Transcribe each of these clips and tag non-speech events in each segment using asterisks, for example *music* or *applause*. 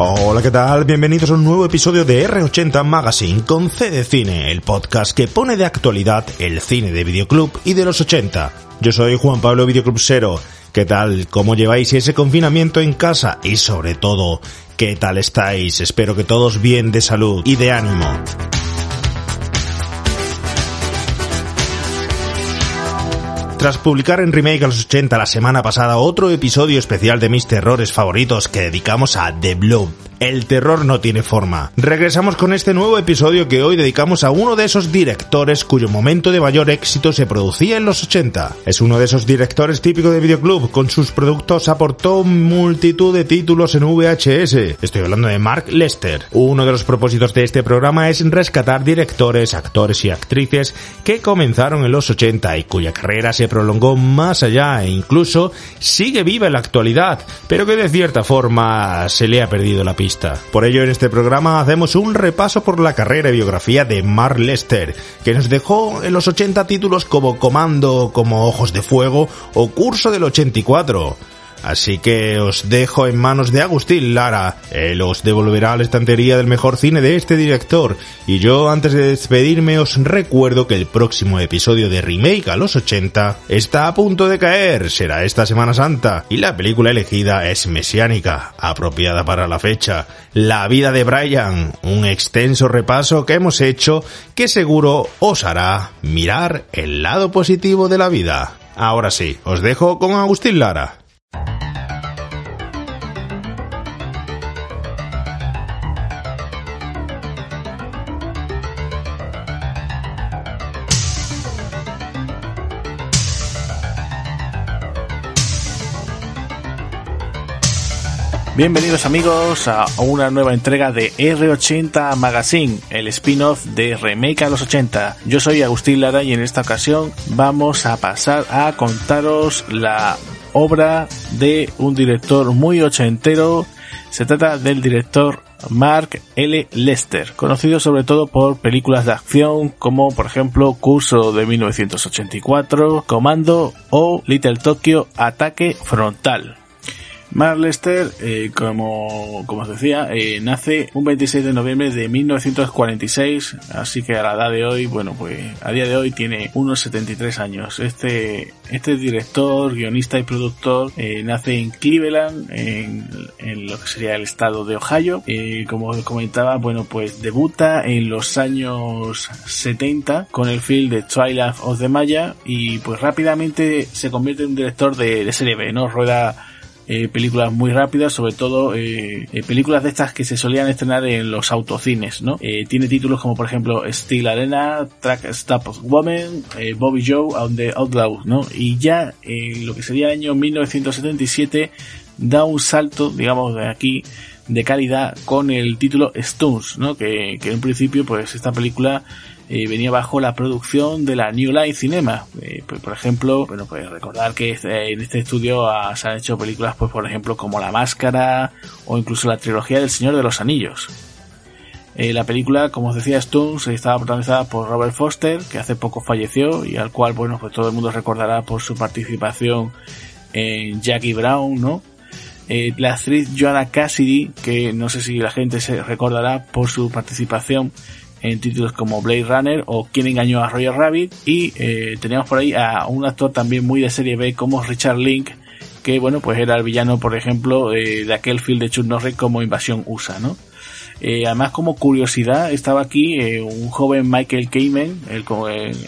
Hola, ¿qué tal? Bienvenidos a un nuevo episodio de R80 Magazine con C de Cine, el podcast que pone de actualidad el cine de Videoclub y de los 80. Yo soy Juan Pablo Videoclub Cero. ¿Qué tal? ¿Cómo lleváis ese confinamiento en casa? Y sobre todo, ¿qué tal estáis? Espero que todos bien de salud y de ánimo. Tras publicar en Remake a los 80 la semana pasada otro episodio especial de mis terrores favoritos que dedicamos a The Blob, el terror no tiene forma. Regresamos con este nuevo episodio que hoy dedicamos a uno de esos directores cuyo momento de mayor éxito se producía en los 80. Es uno de esos directores típico de videoclub, con sus productos aportó multitud de títulos en VHS. Estoy hablando de Mark Lester. Uno de los propósitos de este programa es rescatar directores, actores y actrices que comenzaron en los 80 y cuya carrera se prolongó más allá e incluso sigue viva en la actualidad, pero que de cierta forma se le ha perdido la pista. Por ello, en este programa hacemos un repaso por la carrera y biografía de Mark Lester, que nos dejó en los 80 títulos como Comando, como Ojos de Fuego o Curso del 84. Así que os dejo en manos de Agustín Lara. Él os devolverá la estantería del mejor cine de este director. Y yo, antes de despedirme, os recuerdo que el próximo episodio de Remake a los 80 está a punto de caer. Será esta Semana Santa. Y la película elegida es mesiánica, apropiada para la fecha. La vida de Brian. Un extenso repaso que hemos hecho que seguro os hará mirar el lado positivo de la vida. Ahora sí, os dejo con Agustín Lara. Bienvenidos amigos a una nueva entrega de R80 Magazine, el spin-off de Remake a los 80. Yo soy Agustín Lara y en esta ocasión vamos a pasar a contaros la obra de un director muy ochentero. Se trata del director Mark L. Lester, conocido sobre todo por películas de acción como por ejemplo Curso de 1984, Comando o Little Tokyo Ataque Frontal. Mark Lester, eh, como, como os decía, eh, nace un 26 de noviembre de 1946, así que a la edad de hoy, bueno, pues a día de hoy tiene unos 73 años. Este, este director, guionista y productor eh, nace en Cleveland, en, lo que sería el estado de Ohio. como os comentaba, bueno, pues debuta en los años 70 con el film de Twilight of the Maya y pues rápidamente se convierte en un director de, de serie B, ¿no? Rueda eh, películas muy rápidas, sobre todo eh, eh, películas de estas que se solían estrenar en los autocines, ¿no? tiene títulos como por ejemplo Steel Arena, Track Stop Woman, Bobby Joe on the Outlaw, ¿no? Y ya en lo que sería el año 1977 da un salto, digamos, de aquí de calidad con el título Stones, ¿no? Que, que en principio pues esta película eh, venía bajo la producción de la New Line Cinema. Eh, pues, por ejemplo, bueno, pues recordar que este, en este estudio se han hecho películas, pues por ejemplo, como La Máscara o incluso la trilogía del Señor de los Anillos. Eh, la película, como os decía, Stones estaba protagonizada por Robert Foster, que hace poco falleció y al cual, bueno, pues todo el mundo recordará por su participación en Jackie Brown, ¿no? la actriz Joanna Cassidy, que no sé si la gente se recordará por su participación en títulos como Blade Runner o Quién engañó a Roger Rabbit y eh, teníamos por ahí a un actor también muy de serie B como Richard Link que bueno pues era el villano por ejemplo eh, de aquel film de Chuck Norris como Invasión USA ¿no? Eh, además, como curiosidad, estaba aquí eh, un joven Michael Kamen, el,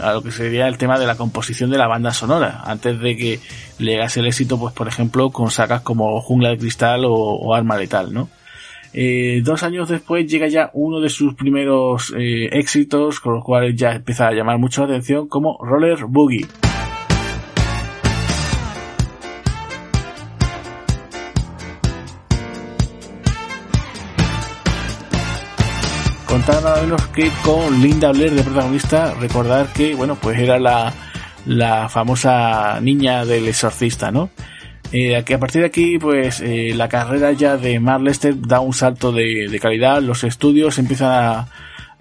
a lo que sería el tema de la composición de la banda sonora, antes de que le haga el éxito, pues por ejemplo, con sacas como Jungla de Cristal o, Arma Letal, ¿no? Eh, dos años después llega ya uno de sus primeros éxitos, con los cuales ya empieza a llamar mucho la atención, como Roller Boogie. contar nada menos que con Linda Blair de protagonista, recordar que, bueno, pues era la, la famosa niña del exorcista, ¿no? Eh, a partir de aquí, pues eh, la carrera ya de Mark Lester da un salto de, de calidad, los estudios empiezan a,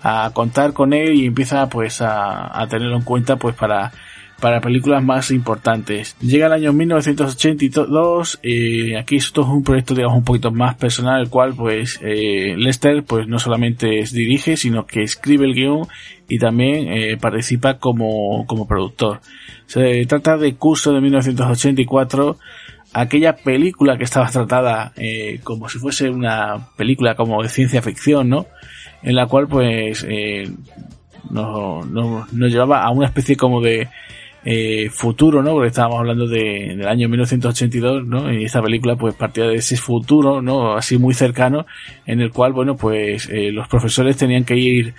a, contar con él y empieza pues a, a tenerlo en cuenta pues para para películas más importantes. Llega el año 1982, eh, aquí esto es un proyecto digamos un poquito más personal, el cual pues eh, Lester pues no solamente dirige, sino que escribe el guion y también eh, participa como, como productor. Se trata de Curso de 1984, aquella película que estaba tratada eh, como si fuese una película como de ciencia ficción, ¿no? En la cual pues eh, nos, nos, llevaba a una especie como de eh, futuro, ¿no? Porque estábamos hablando de, del año 1982, ¿no? Y esta película pues partía de ese futuro, ¿no? Así muy cercano, en el cual, bueno, pues eh, los profesores tenían que ir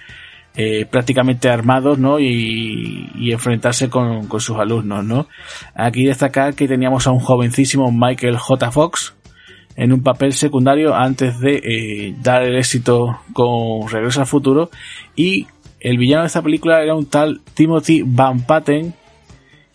eh, prácticamente armados, ¿no? Y, y enfrentarse con, con, sus alumnos, ¿no? Aquí destacar que teníamos a un jovencísimo Michael J. Fox en un papel secundario antes de eh, dar el éxito con Regreso al Futuro y el villano de esta película era un tal Timothy Van Patten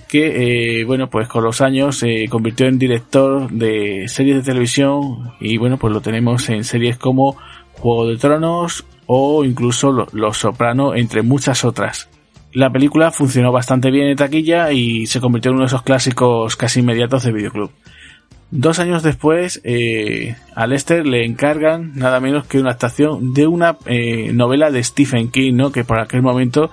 que, eh, bueno, pues con los años se convirtió en director de series de televisión y, bueno, pues lo tenemos en series como Juego de Tronos o incluso Los Soprano, entre muchas otras. La película funcionó bastante bien en taquilla y se convirtió en uno de esos clásicos casi inmediatos de videoclub. Dos años después, eh, a Lester le encargan nada menos que una actuación de una eh, novela de Stephen King, ¿no? Que por aquel momento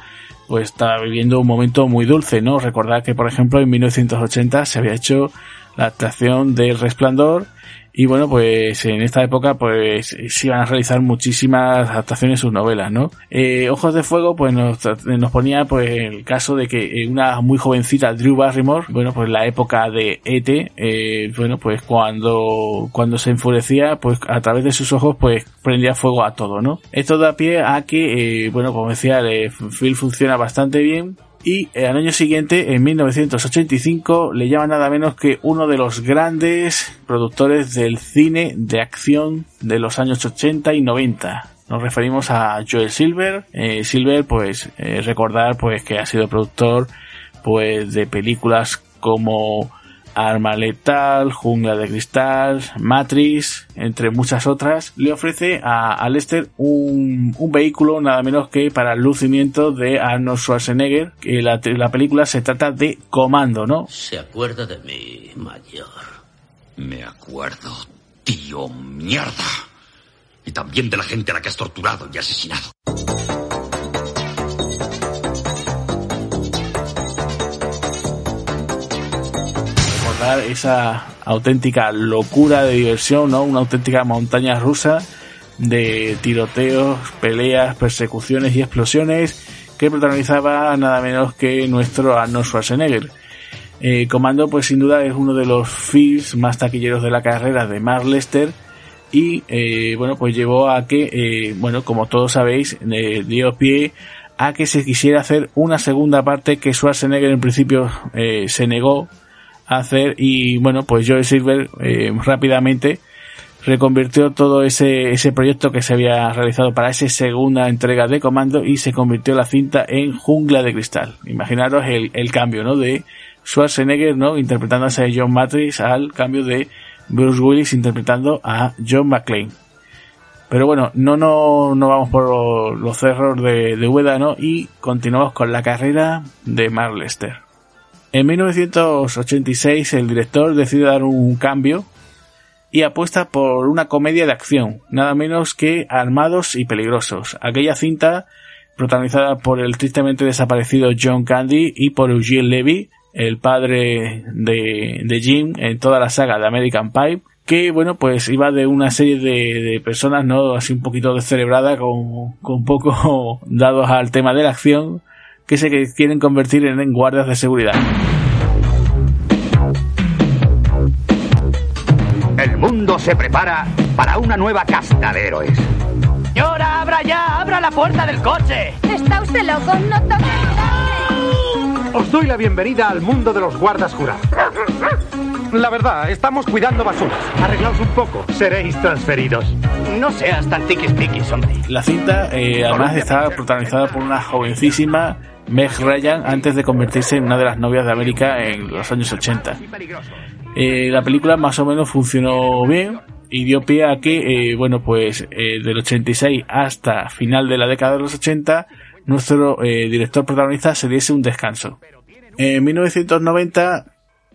pues estaba viviendo un momento muy dulce, ¿no? Recordar que, por ejemplo, en 1980 se había hecho la actuación del Resplandor y bueno, pues en esta época pues se iban a realizar muchísimas adaptaciones sus novelas, ¿no? Eh, Ojos de Fuego pues nos, ponía pues el caso de que una muy jovencita Drew Barrymore, bueno, pues la época de E.T., eh, bueno, pues cuando, cuando se enfurecía, pues a través de sus ojos pues prendía fuego a todo, ¿no? Esto da pie a que, eh, bueno, como decía, el film funciona bastante bien, y al año siguiente, en 1985, le llama nada menos que uno de los grandes productores del cine de acción de los años 80 y 90. Nos referimos a Joel Silver. Eh, Silver, pues, eh, recordar, pues, que ha sido productor, pues, de películas como Arma Letal, Jungla de Cristal, Matrix, entre muchas otras, le ofrece a, Lester un, vehículo nada menos que para el lucimiento de Arnold Schwarzenegger, que la, la película se trata de Comando, ¿no? Se acuerda de mí, mayor. Me acuerdo, tío mierda. Y también de la gente a la que has torturado y asesinado. Esa auténtica locura de diversión, ¿no? Una auténtica montaña rusa de tiroteos, peleas, persecuciones y explosiones que protagonizaba nada menos que nuestro Arnold Schwarzenegger. Eh, Comando, pues sin duda es uno de los films más taquilleros de la carrera de Mark Lester y eh, bueno, pues llevó a que, eh, bueno, como todos sabéis, dio pie a que se quisiera hacer una segunda parte que Schwarzenegger en principio se negó hacer y bueno, pues Joe Silver eh, rápidamente reconvirtió todo ese, ese proyecto que se había realizado para esa segunda entrega de comando y se convirtió la cinta en Jungla de Cristal. Imaginaros el, el cambio, ¿no? De Schwarzenegger, ¿no? Interpretando a John Matrix al cambio de Bruce Willis interpretando a John McClane. Pero bueno, no, no, no vamos por los cerros de, de Ueda, ¿no? Y continuamos con la carrera de Mark Lester. En 1986 el director decide dar un cambio y apuesta por una comedia de acción, nada menos que Armados y Peligrosos, aquella cinta protagonizada por el tristemente desaparecido John Candy y por Eugene Levy, el padre de, de Jim en toda la saga de American Pie, que bueno, pues iba de una serie de, personas, ¿no? Así un poquito descerebrada, con, con poco *laughs* dados al tema de la acción, que se quieren convertir en guardias de seguridad. El mundo se prepara para una nueva casta de héroes. Señora, abra ya, abra la puerta del coche. ¿Está usted loco? No toque Os doy la bienvenida al mundo de los guardas jurados. La verdad, estamos cuidando basuras. Arreglaos un poco, seréis transferidos. No seas tan tiquis hombre. La cinta, eh, además, está protagonizada por una jovencísima Meg Ryan antes de convertirse en una de las novias de América en los años 80. Eh, la película más o menos funcionó bien y dio pie a que, eh, bueno, pues eh, del 86 hasta final de la década de los 80, nuestro director protagonista se diese un descanso. En 1990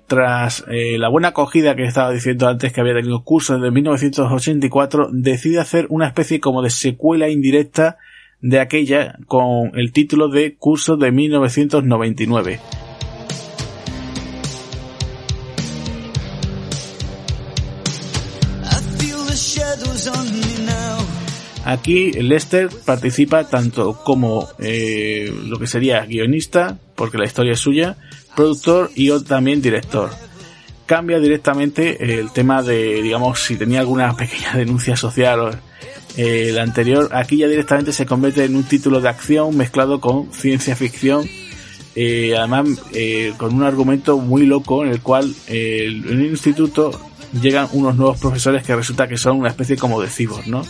tras la buena acogida que estaba diciendo antes que había tenido cursos de 1984, decide hacer una especie como de secuela indirecta de aquella con el título de Curso de 1999. Aquí Lester participa tanto como eh, lo que sería guionista, porque la historia es suya, productor y también director. Cambia directamente el tema de, digamos, si tenía alguna pequeña *laughs* denuncia social el anterior, aquí ya directamente se convierte en un título de acción mezclado con ciencia ficción, eh, además eh, con un argumento muy loco en el cual en el instituto llegan unos nuevos profesores que resulta que son una especie como de cibos, ¿no?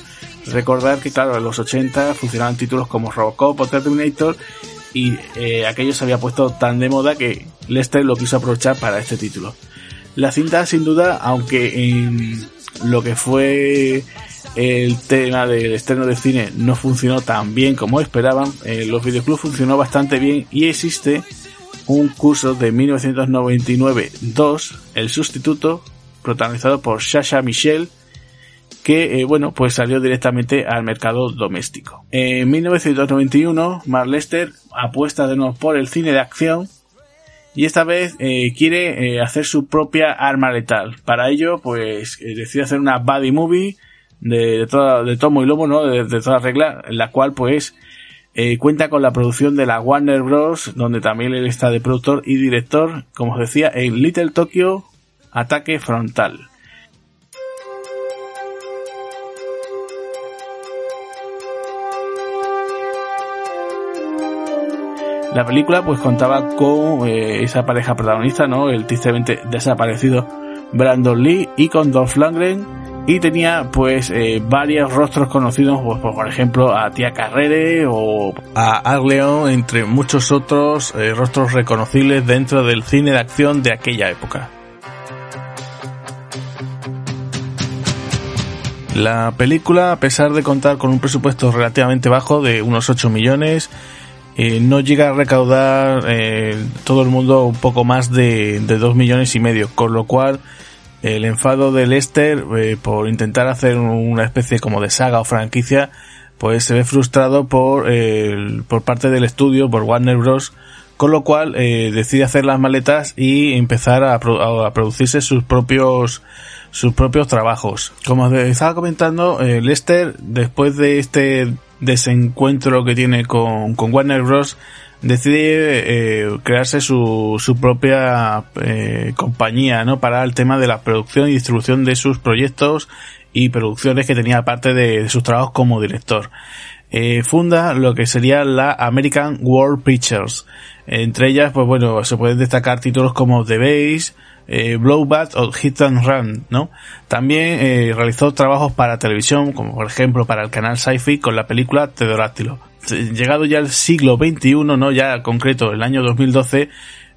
Recordar que, claro, en los 80 funcionaban títulos como Robocop o Terminator y aquello se había puesto tan de moda que Lester lo quiso aprovechar para este título. La cinta, sin duda, aunque en lo que fue el tema del estreno de cine no funcionó tan bien como esperaban, eh, los videoclubs funcionó bastante bien y existe un curso de 1999-2, El Sustituto, protagonizado por Sasha Michelle, que eh, bueno, pues salió directamente al mercado doméstico. En 1991, Mark Lester apuesta de nuevo por el cine de acción y esta vez eh, quiere hacer su propia arma letal. Para ello, pues decide hacer una buddy movie de, de, toda, de tomo y lomo, ¿no? De, de toda regla, en la cual pues eh, cuenta con la producción de la Warner Bros., donde también él está de productor y director, como os decía, en Little Tokyo Ataque Frontal. La película pues contaba con eh, esa pareja protagonista, ¿no? El tristemente desaparecido Brandon Lee y con Dolph Lundgren y tenía pues eh, varios rostros conocidos, pues, por ejemplo a Tía Carrere o a Arleon, entre muchos otros eh, rostros reconocibles dentro del cine de acción de aquella época. La película, a pesar de contar con un presupuesto relativamente bajo de unos 8 millones, eh, no llega a recaudar todo el mundo un poco más de, de 2 millones y medio, con lo cual el enfado de Lester eh, por intentar hacer una especie como de saga o franquicia, pues se ve frustrado por, por parte del estudio, por Warner Bros., con lo cual eh, decide hacer las maletas y empezar a, producirse sus propios sus propios trabajos. Como estaba comentando, eh, Lester, después de este desencuentro que tiene con, con Warner Bros., decide eh, crearse su, su propia eh, compañía ¿no? para el tema de la producción y distribución de sus proyectos y producciones que tenía aparte de, sus trabajos como director. Eh, funda lo que sería la American World Pictures. Entre ellas, pues bueno, se pueden destacar títulos como The Base, eh, Blowback o Hit and Run, ¿no? También eh, realizó trabajos para televisión, como por ejemplo para el canal Sci-Fi con la película Pterodáctilo llegado ya al siglo XXI, ¿no? Ya concreto, el año 2012,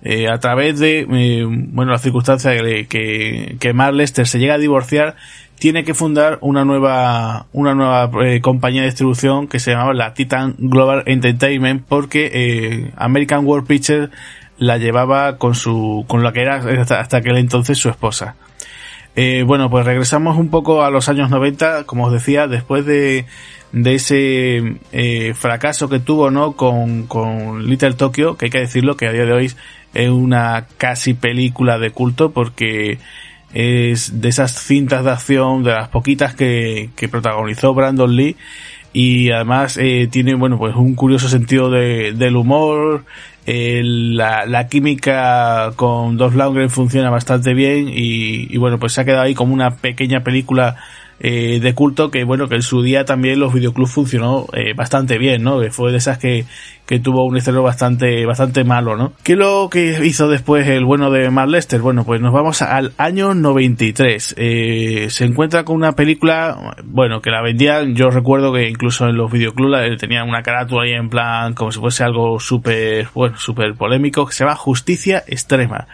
eh, a través de, eh, bueno, la circunstancia que, que, que Lester se llega a divorciar, tiene que fundar una nueva, una nueva compañía de distribución que se llamaba la Titan Global Entertainment porque American World Pictures la llevaba con su, con la que era hasta, hasta aquel entonces su esposa. Eh, bueno, pues regresamos un poco a los años 90, como os decía, después de, de ese eh, fracaso que tuvo no con, con Little Tokyo, que hay que decirlo que a día de hoy es una casi película de culto porque es de esas cintas de acción, de las poquitas que, que protagonizó Brandon Lee y además eh, tiene bueno pues un curioso sentido de, del humor la, la, química con Dolph Lundgren funciona bastante bien y, y, bueno pues se ha quedado ahí como una pequeña película eh, de culto que bueno que en su día también los videoclubs funcionó eh, bastante bien no fue de esas que, que tuvo un estreno bastante bastante malo no qué es lo que hizo después el bueno de Mark Lester bueno pues nos vamos al año 93 eh, se encuentra con una película bueno que la vendían yo recuerdo que incluso en los videoclubs tenían una carátula ahí en plan como si fuese algo súper bueno súper polémico que se llama Justicia Extrema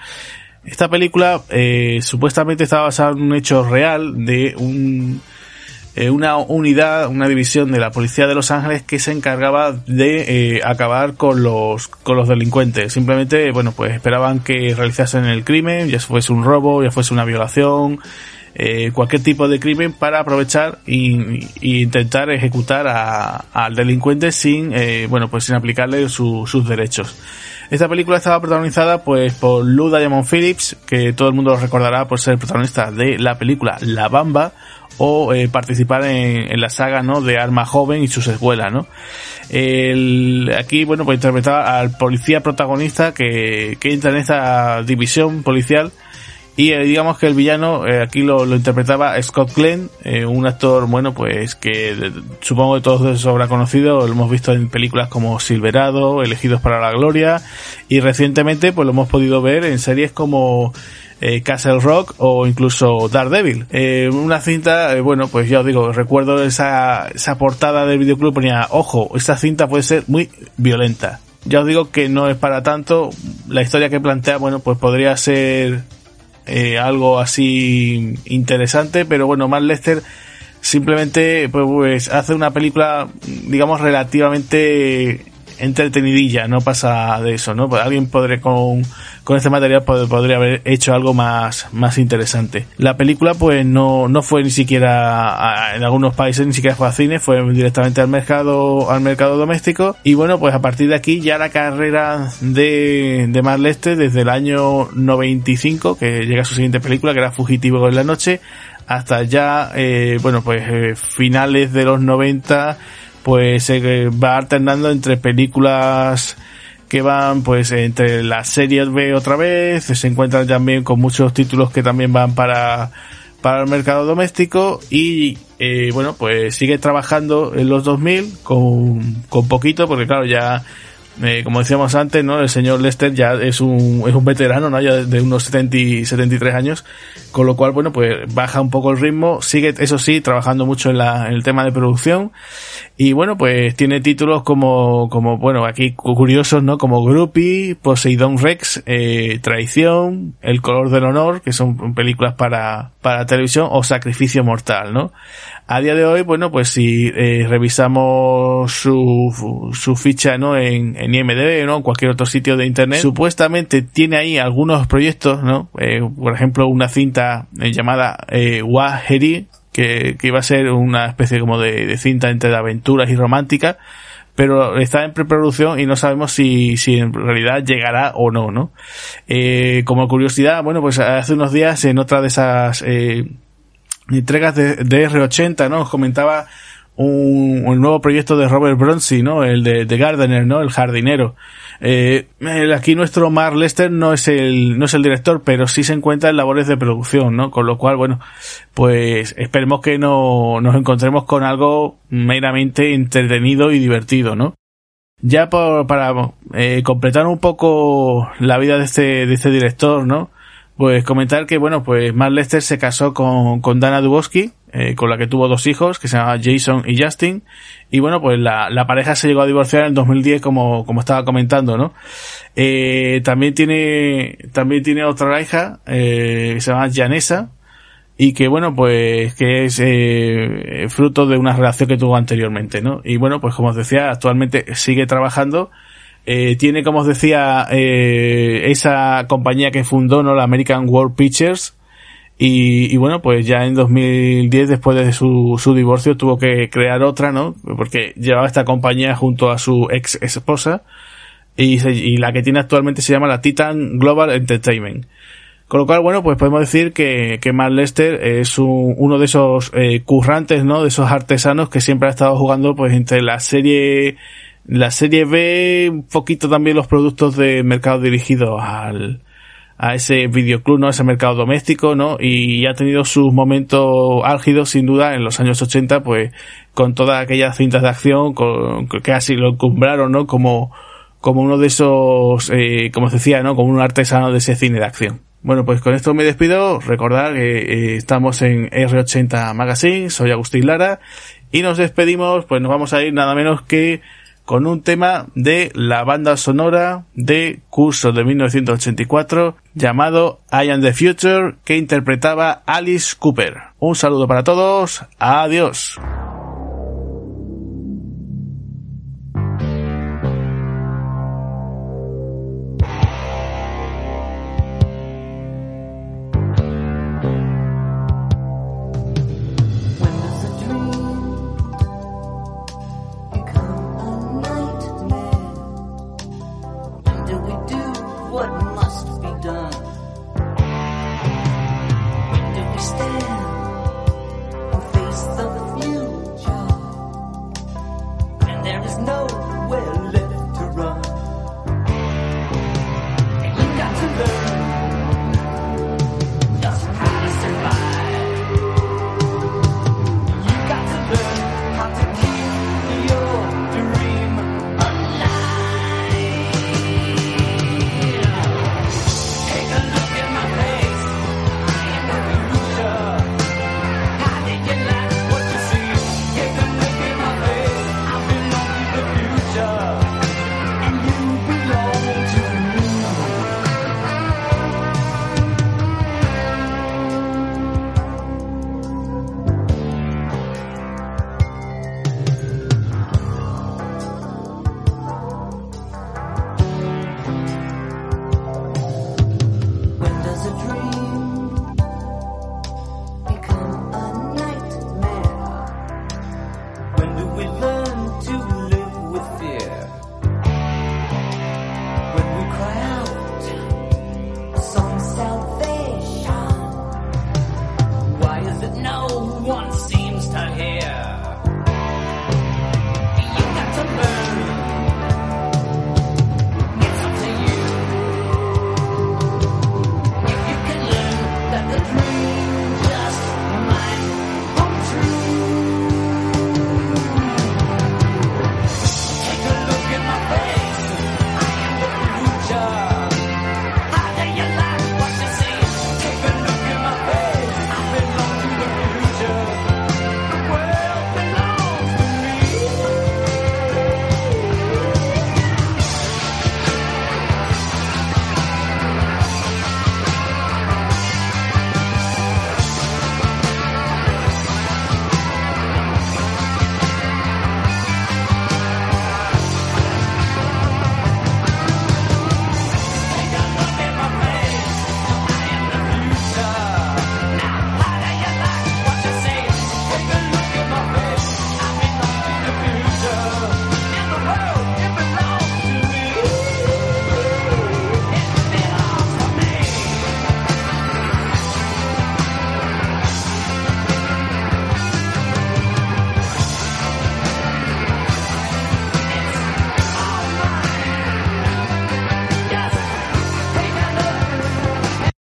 esta película eh, supuestamente estaba basada en un hecho real de un, eh, una unidad, una división de la policía de Los Ángeles que se encargaba de eh, acabar con los, con los delincuentes. Simplemente, bueno, pues esperaban que realizasen el crimen, ya fuese un robo, ya fuese una violación, eh, cualquier tipo de crimen para aprovechar y, intentar ejecutar al delincuente sin, eh, bueno, pues sin aplicarle sus derechos. Esta película estaba protagonizada pues por Lou Diamond Phillips, que todo el mundo lo recordará por ser el protagonista de la película La Bamba o eh, participar en, la saga ¿no? de Arma Joven y sus escuelas, ¿no? El, aquí, bueno, pues interpretaba al policía protagonista que, que entra en esta división policial y eh, digamos que el villano eh, aquí lo, lo, interpretaba Scott Glenn, eh, un actor, bueno, pues que supongo que todos eso habrá conocido, lo hemos visto en películas como Silverado, Elegidos para la Gloria, y recientemente pues lo hemos podido ver en series como Castle Rock o incluso Daredevil. una cinta, bueno, pues ya os digo, recuerdo esa, esa portada del videoclub ponía, ojo, esta cinta puede ser muy violenta. Ya os digo que no es para tanto, la historia que plantea, bueno, pues podría ser eh, algo así interesante, pero bueno, Matt Lester simplemente pues, pues, hace una película, digamos, relativamente entretenidilla, no pasa de eso, ¿no? Pues alguien podría con, con este material podría haber hecho algo más, más interesante. La película pues no, no fue ni siquiera en algunos países ni siquiera fue a cine, fue directamente al mercado, al mercado doméstico y bueno pues a partir de aquí ya la carrera de, de Mark Lester desde el año 95 que llega a su siguiente película que era Fugitivo en la noche hasta ya eh, bueno pues eh, finales de los 90 pues se va alternando entre películas que van pues entre las series B otra vez, se encuentran también con muchos títulos que también van para, para el mercado doméstico y eh, bueno pues sigue trabajando en los 2000 con, con poquito porque claro ya eh, como decíamos antes, ¿no? El señor Lester ya es un, es un veterano, ¿no? Ya de unos 70 y 73 años, con lo cual, bueno, pues baja un poco el ritmo, sigue, eso sí, trabajando mucho en, la, en el tema de producción, y bueno, pues tiene títulos como, como, bueno, aquí curiosos, ¿no? Como Groupie, Poseidon Rex, eh, Traición, El color del honor, que son películas para, para televisión, o Sacrificio mortal, ¿no? A día de hoy, bueno, pues si eh, revisamos su, su ficha, ¿no? En, en IMDb, ¿no? En cualquier otro sitio de internet, supuestamente tiene ahí algunos proyectos, ¿no? Eh, por ejemplo, una cinta eh, llamada eh, Waheri, que, iba a ser una especie como de, de cinta entre de aventuras y romántica, pero está en preproducción y no sabemos si, si en realidad llegará o no, ¿no? Eh, como curiosidad, bueno, pues hace unos días en otra de esas entregas de, de R80, ¿no? Os comentaba un, nuevo proyecto de Robert Bronzy, ¿no? El de, de Gardener, ¿no? El jardinero. Eh, aquí nuestro Mark Lester no es el, no es el director, pero sí se encuentra en labores de producción, ¿no? Con lo cual, bueno, pues esperemos que no, nos encontremos con algo meramente entretenido y divertido, ¿no? Ya por, para eh, completar un poco la vida de este, de este director, ¿no? Pues comentar que, bueno, pues Mark Lester se casó con, con Dana Dubowski, eh, con la que tuvo dos hijos, que se llamaban Jason y Justin. Y bueno, pues la, la pareja se llegó a divorciar en el 2010, como, como estaba comentando, ¿no? Eh, también tiene, también tiene otra hija, eh, que se llama Janessa, y que bueno, pues que es eh, fruto de una relación que tuvo anteriormente, ¿no? Y bueno, pues como os decía, actualmente sigue trabajando eh, tiene, como os decía, eh, esa compañía que fundó, ¿no? La American World Pictures. Y, y, bueno, pues ya en 2010, después de su, su divorcio, tuvo que crear otra, ¿no? Porque llevaba esta compañía junto a su ex esposa. y, la que tiene actualmente se llama la Titan Global Entertainment. Con lo cual, bueno, pues podemos decir que, que Mark Lester es uno de esos eh, currantes, ¿no? De esos artesanos que siempre ha estado jugando, pues, entre la serie, la serie B, un poquito también los productos de mercado dirigidos al, a ese videoclub, ¿no? Ese mercado doméstico, ¿no? Y ha tenido sus momentos álgidos, sin duda, en los años 80, pues, con todas aquellas cintas de acción, con, que así lo encumbraron, ¿no? Como, como uno de esos, eh, como os decía, ¿no? Como un artesano de ese cine de acción. Bueno, pues con esto me despido. Recordad que eh, estamos en R80 Magazine, soy Agustín Lara y nos despedimos, pues nos vamos a ir nada menos que con un tema de la banda sonora de Curso de 1984 llamado I Am the Future que interpretaba Alice Cooper. Un saludo para todos, adiós.